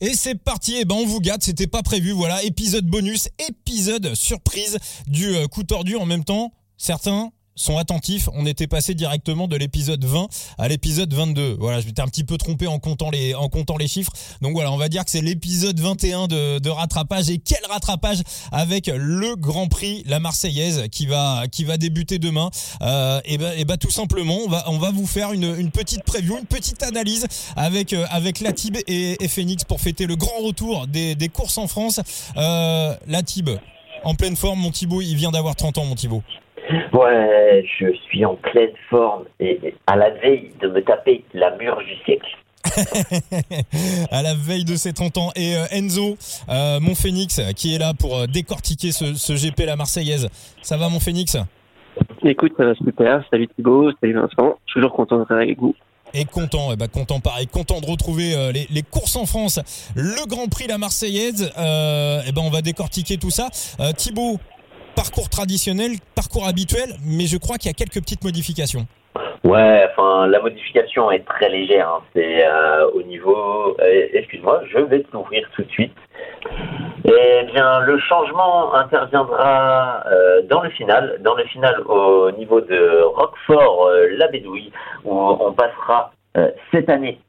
Et c'est parti, et ben on vous gâte, c'était pas prévu, voilà, épisode bonus, épisode surprise du euh, coup tordu en même temps. Certains sont attentifs. On était passé directement de l'épisode 20 à l'épisode 22. Voilà, je m'étais un petit peu trompé en comptant les, en comptant les chiffres. Donc voilà, on va dire que c'est l'épisode 21 de, de rattrapage. Et quel rattrapage avec le Grand Prix, la Marseillaise, qui va, qui va débuter demain. Euh, et ben, et ben tout simplement, on va, on va vous faire une, une petite preview, une petite analyse avec, euh, avec Latib et, et Phoenix pour fêter le grand retour des, des courses en France. Euh, Latib, en pleine forme, mon Thibaut, il vient d'avoir 30 ans, mon Thibaut. Ouais, je suis en pleine forme et à la veille de me taper la mûre du siècle. à la veille de ses 30 ans. Et euh, Enzo, euh, mon Phoenix, qui est là pour euh, décortiquer ce, ce GP La Marseillaise. Ça va, mon Phoenix? Écoute, ça va super. Salut Thibaut, salut Vincent. Toujours content d'être avec vous. Et content, et bah content pareil, content de retrouver euh, les, les, courses en France, le Grand Prix La Marseillaise. Euh, et ben on va décortiquer tout ça. Euh, Thibaut, parcours traditionnel, parcours habituel, mais je crois qu'il y a quelques petites modifications. Ouais, enfin la modification est très légère. Hein. C'est euh, au niveau. Euh, excuse-moi, je vais t'ouvrir tout de suite. Eh bien, le changement interviendra euh, dans le final, dans le final au niveau de Roquefort-la-Bédouille, où on passera cette année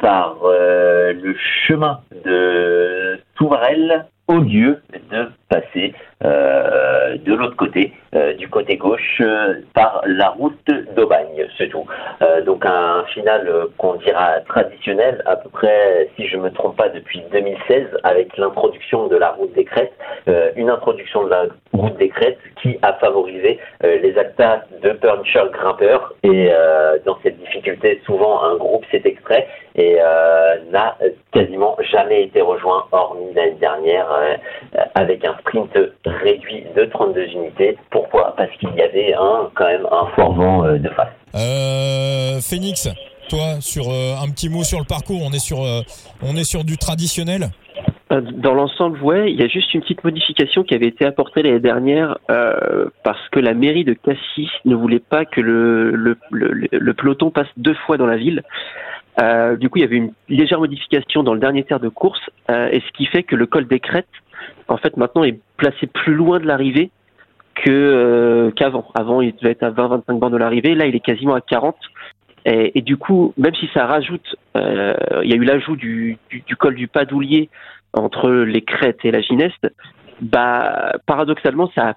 par le chemin de Touvarel au lieu de passer euh, de l'autre côté, euh, du côté gauche, euh, par la route d'Aubagne, c'est tout. donc un final qu'on dira traditionnel, à peu près, si je me trompe pas, depuis 2016, avec l'introduction de la route des crêtes, une introduction de la route des crêtes qui a favorisé les actas de puncher grimpeurs et dans cette difficulté, souvent un groupe s'est extrait et n'a quasiment jamais été rejoint, hormis l'année dernière, avec un sprint réduit de 32 unités. Pourquoi? Parce qu'il y avait un, quand même un fort vent euh, de face. Euh, Phoenix, toi, sur euh, un petit mot sur le parcours, on est sur, euh, on est sur du traditionnel? Dans l'ensemble, ouais, il y a juste une petite modification qui avait été apportée l'année dernière euh, parce que la mairie de Cassis ne voulait pas que le, le, le, le peloton passe deux fois dans la ville. Euh, du coup, il y avait une légère modification dans le dernier tiers de course, euh, et ce qui fait que le col des crêtes, en fait, maintenant est placé plus loin de l'arrivée que euh, qu'avant. Avant, il devait être à 20-25 bornes de l'arrivée. Là, il est quasiment à 40. Et, du coup, même si ça rajoute, euh, il y a eu l'ajout du, col du Padoulier entre les crêtes et la Gineste, bah, paradoxalement, ça a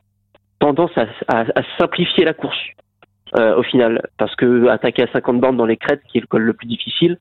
tendance à, simplifier la course euh, au final, parce que attaquer à 50 bornes dans les crêtes, qui est le col le plus difficile,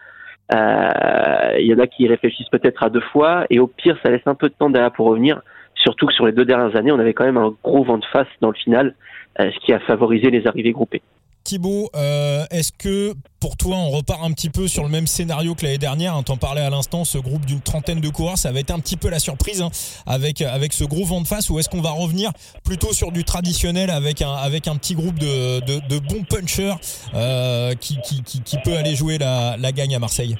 il y en a qui réfléchissent peut-être à deux fois, et au pire, ça laisse un peu de temps derrière pour revenir. Surtout que sur les deux dernières années, on avait quand même un gros vent de face dans le final, euh, ce qui a favorisé les arrivées groupées. Thibaut, euh, est-ce que pour toi, on repart un petit peu sur le même scénario que l'année dernière hein, T'en parlais à l'instant, ce groupe d'une trentaine de coureurs, ça va être un petit peu la surprise hein, avec ce gros vent de face, ou est-ce qu'on va revenir plutôt sur du traditionnel avec un petit groupe de bons punchers euh, qui peut aller jouer la, la gagne à Marseille?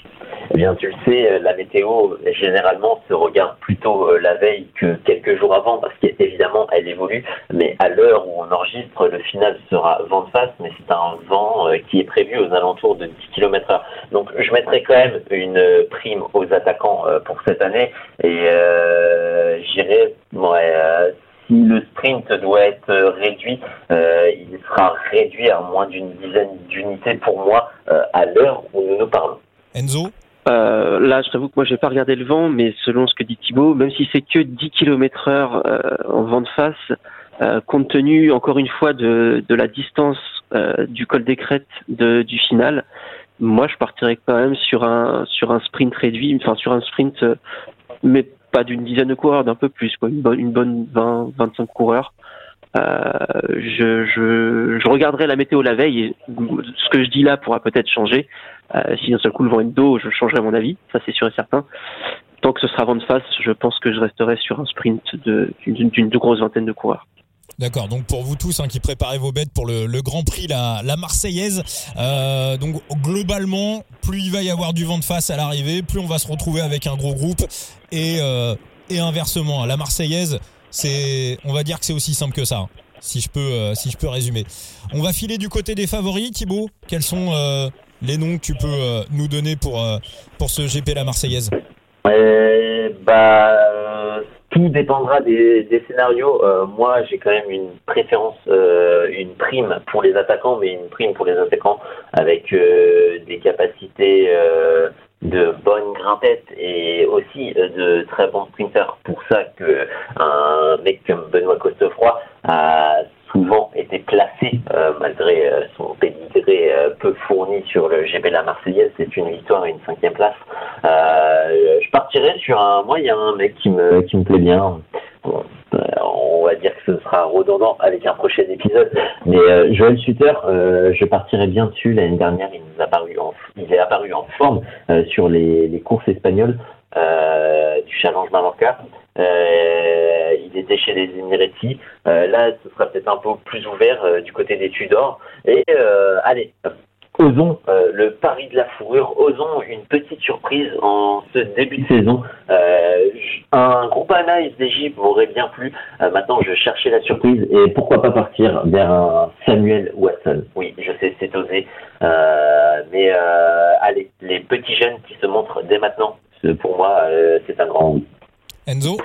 Bien, tu le sais, la météo, généralement, se regarde plutôt euh, la veille que quelques jours avant, parce qu'évidemment, elle évolue. Mais à l'heure où on enregistre, le final sera vent de face, mais c'est un vent euh, qui est prévu aux alentours de 10 km heure. Donc, je mettrai quand même une prime aux attaquants euh, pour cette année. Et euh, j'irai, si le sprint doit être réduit, euh, il sera réduit à moins d'une dizaine d'unités pour moi euh, à l'heure où nous nous parlons. Enzo? Euh, là, je t'avoue que moi, j'ai pas regardé le vent, mais selon ce que dit Thibaut, même si c'est que 10 km heure en vent de face, euh, compte tenu encore une fois de, de la distance euh, du col des crêtes de, du final, moi, je partirais quand même sur un sur un sprint réduit, enfin sur un sprint, euh, mais pas d'une dizaine de coureurs, d'un peu plus, quoi, une bonne une bonne 20 25 coureurs. Je, je, regarderai la météo la veille et ce que je dis là pourra peut-être changer. Euh, si d'un seul coup le vent est de dos, je changerai mon avis, ça c'est sûr et certain. Tant que ce sera vent de face, je pense que je resterai sur un sprint d'une grosse vingtaine de coureurs. D'accord, donc pour vous tous hein, qui préparez vos bêtes pour le, Grand Prix, la, la Marseillaise, euh, donc globalement, plus il va y avoir du vent de face à l'arrivée, plus on va se retrouver avec un gros groupe, et, euh, et inversement, la Marseillaise, c'est, on va dire que c'est aussi simple que ça. Hein, si je peux, euh, si je peux résumer. On va filer du côté des favoris, Thibaut. Quels sont euh, les noms que tu peux euh, nous donner pour, pour ce GP La Marseillaise? Bah, tout dépendra des, des scénarios. Moi, j'ai quand même une préférence, une prime pour les attaquants, mais une prime pour les attaquants avec des capacités de bonnes grimpettes et aussi de très bons sprinters. Pour ça que un mec comme Benoît Costefroy a souvent été placé malgré son pédigré peu fourni sur le GP la Marseillaise. C'est une victoire et une cinquième place. je partirais sur un, moi un mec qui me qui me plaît bien. Euh, on va dire que ce sera redondant avec un prochain épisode. Mais euh, Joël Sutter, euh, je partirai bien dessus. L'année dernière, il nous a apparu en, il est apparu en forme sur les, courses espagnoles du Challenge Mallorca. il était chez les Emiratis. là, ce sera peut-être un peu plus ouvert du côté des Tudors. Et allez, osons euh, le pari de la fourrure, osons une petite surprise en ce début de saison. Euh, un groupe analyse d'Égypte m'aurait bien plu. Euh, maintenant, je cherchais la surprise et pourquoi pas partir vers un Samuel Watson. Oui, je sais, c'est osé, mais allez, les petits jeunes qui se montrent dès maintenant, pour moi, c'est un grand oui. Enzo?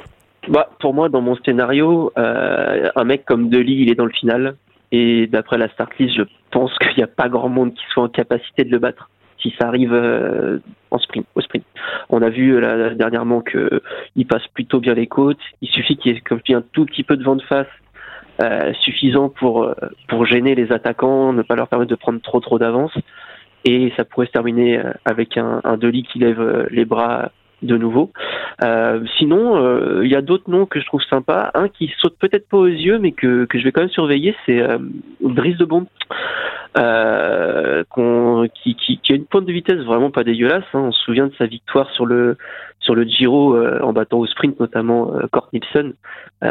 Bah, pour moi, dans mon scénario, un mec comme Deli, il est dans le final. Et d'après la start list, je pense qu'il n'y a pas grand monde qui soit en capacité de le battre si ça arrive euh, en sprint, au sprint. On a vu là, dernièrement qu'il passe plutôt bien les côtes. Il suffit qu'il y ait comme un tout petit peu de vent de face euh, suffisant pour euh, pour gêner les attaquants, ne pas leur permettre de prendre trop trop d'avance. Et ça pourrait se terminer avec un, un Deli qui lève les bras de nouveau. Euh, sinon, euh, il y a d'autres noms que je trouve sympas. Un qui saute peut-être pas aux yeux, mais que, je vais quand même surveiller, c'est euh, Brice de Bond, euh, qui, qui, qui, a une pointe de vitesse vraiment pas dégueulasse. Hein. On se souvient de sa victoire sur le sur le Giro en battant au sprint notamment Kort Nielsen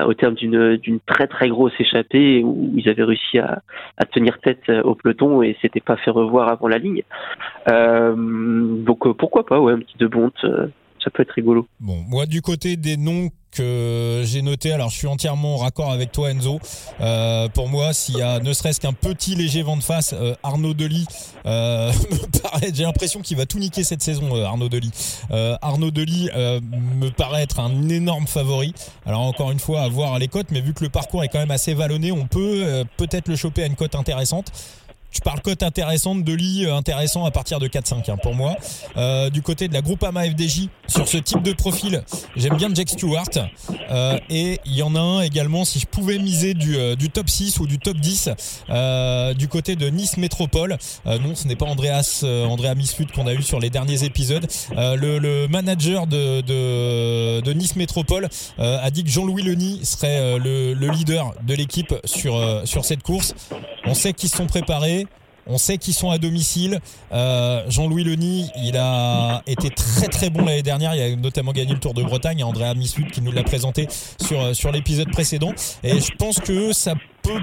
au terme d'une d'une très très grosse échappée où ils avaient réussi à, à tenir tête au peloton et s'étaient pas fait revoir avant la ligne. donc pourquoi pas ouais un petit de Bonte ça peut être rigolo. Bon, moi du côté des noms que j'ai noté, alors je suis entièrement en raccord avec toi Enzo. Euh, pour moi, s'il y a ne serait-ce qu'un petit léger vent de face, euh, Arnaud Delis euh, me paraît, j'ai l'impression qu'il va tout niquer cette saison, Arnaud Delis. Arnaud Delis me paraît être un énorme favori. Alors encore une fois, à voir les cotes, mais vu que le parcours est quand même assez vallonné, on peut peut-être le choper à une cote intéressante. Je parle cote intéressante de lit euh, intéressant à partir de 4-5 hein, pour moi. Euh, du côté de la Groupama FDJ, sur ce type de profil, j'aime bien Jack Stewart. Euh, et il y en a un également, si je pouvais miser du, du top 6 ou du top 10, du côté de Nice Métropole. non, ce n'est pas Andreas, Andrea Misfut qu'on a eu sur les derniers épisodes. Le, le, manager de, de, de, Nice Métropole a dit que Jean-Louis Leny serait le, le, leader de l'équipe sur, sur cette course. On sait qu'ils sont préparés. On sait qu'ils sont à domicile. Euh, Jean-Louis Leny, il a été très très bon l'année dernière. Il a notamment gagné le Tour de Bretagne. Andrea Misfut qui nous l'a présenté sur euh, sur l'épisode précédent. Et je pense que ça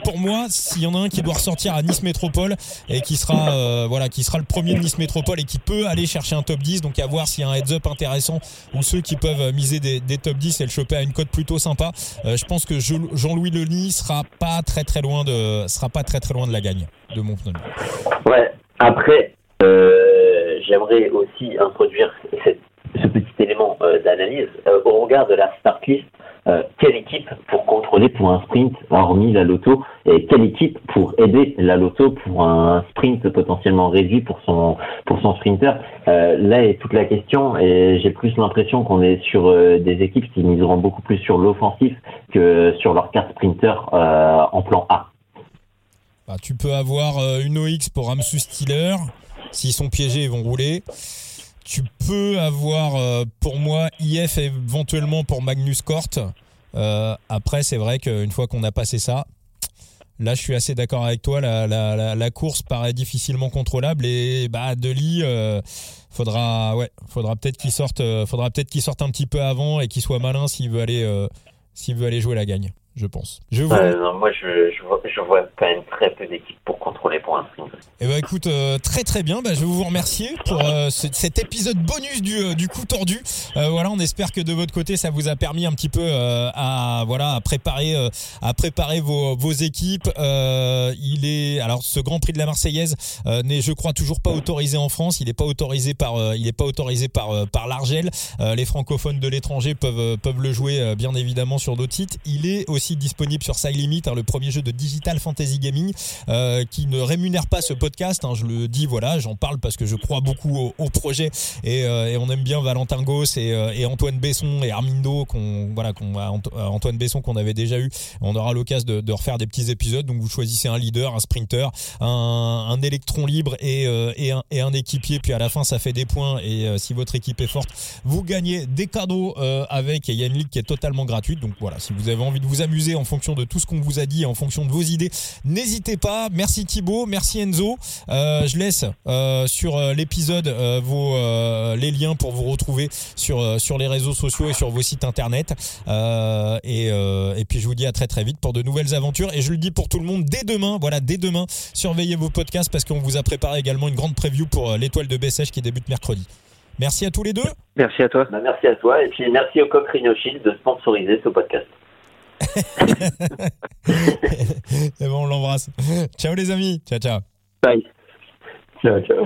pour moi, s'il y en a un qui doit ressortir à Nice Métropole et qui sera euh, voilà, qui sera le premier de Nice Métropole et qui peut aller chercher un top 10. Donc à voir s'il y a un heads up intéressant ou ceux qui peuvent miser des, top 10 et le choper à une cote plutôt sympa. Euh, je pense que Jean-Louis Leny sera pas très très loin de sera pas très très loin de la gagne de mon Ouais. Après, euh, j'aimerais aussi introduire ce petit élément euh, d'analyse euh, au regard de la start list. Quelle équipe pour contrôler pour un sprint hormis la loto et quelle équipe pour aider la loto pour un sprint potentiellement réduit pour son pour son sprinter là est toute la question et j'ai plus l'impression qu'on est sur des équipes qui miseront beaucoup plus sur l'offensif que sur leur carte sprinter en plan A bah, tu peux avoir euh, une OX pour Ramsus Stiller. S'ils sont piégés, ils vont rouler. Tu peux avoir, euh, pour moi, IF éventuellement pour Magnus Kort. Euh, après, c'est vrai qu'une fois qu'on a passé ça, là, je suis assez d'accord avec toi. La, course paraît difficilement contrôlable et bah Deli, faudra, ouais, faudra peut-être qu'il sorte, faudra peut-être qu'il sorte un petit peu avant et qu'il soit malin s'il veut aller, s'il veut aller jouer la gagne. Je pense. Je vois... non, moi, je, je, vois, je, vois, quand même très peu d'équipes pour contrôler pour un sprint. Eh ben, écoute, euh, très très bien. Bah, je vais vous remercier pour euh, cet épisode bonus du, euh, du coup tordu. voilà, on espère que de votre côté, ça vous a permis un petit peu à voilà à préparer à préparer vos, vos équipes. il est alors ce Grand Prix de la Marseillaise n'est, je crois, toujours pas autorisé en France. Il n'est pas autorisé par il est pas autorisé par par l'Argel. les francophones de l'étranger peuvent peuvent le jouer bien évidemment sur d'autres sites. Il est aussi disponible sur Side Limit, hein, le premier jeu de Digital Fantasy Gaming, euh, qui ne rémunère pas ce podcast. Hein, je le dis, voilà, j'en parle parce que je crois beaucoup au, projet euh, et, on aime bien Valentin Goss et, euh, Antoine Besson et Armindo, qu'on voilà, Antoine Besson qu'on avait déjà eu. On aura l'occasion de, refaire des petits épisodes. Donc vous choisissez un leader, un sprinter, un, électron libre et, et, un, et un équipier. Puis à la fin, ça fait des points. Et si votre équipe est forte, vous gagnez des cadeaux avec. il y a une ligue qui est totalement gratuite. Donc voilà, si vous avez envie de vous amuser en fonction de tout ce qu'on vous a dit, en fonction de vos idées. N'hésitez pas. Merci Thibaut, merci Enzo. Euh, je laisse euh, sur euh, l'épisode vos les liens pour vous retrouver sur sur les réseaux sociaux et sur vos sites internet. et et puis je vous dis à très très vite pour de nouvelles aventures. Et je le dis pour tout le monde dès demain. Voilà, dès demain, surveillez vos podcasts parce qu'on vous a préparé également une grande preview pour l'étoile de Bessèche qui débute mercredi. Merci à tous les deux. Merci à toi. Bah, merci à toi et puis merci au Coq Rhino Shield de sponsoriser ce podcast. Et bon, on l'embrasse. Ciao les amis. Ciao, ciao. Bye. Ciao, ciao.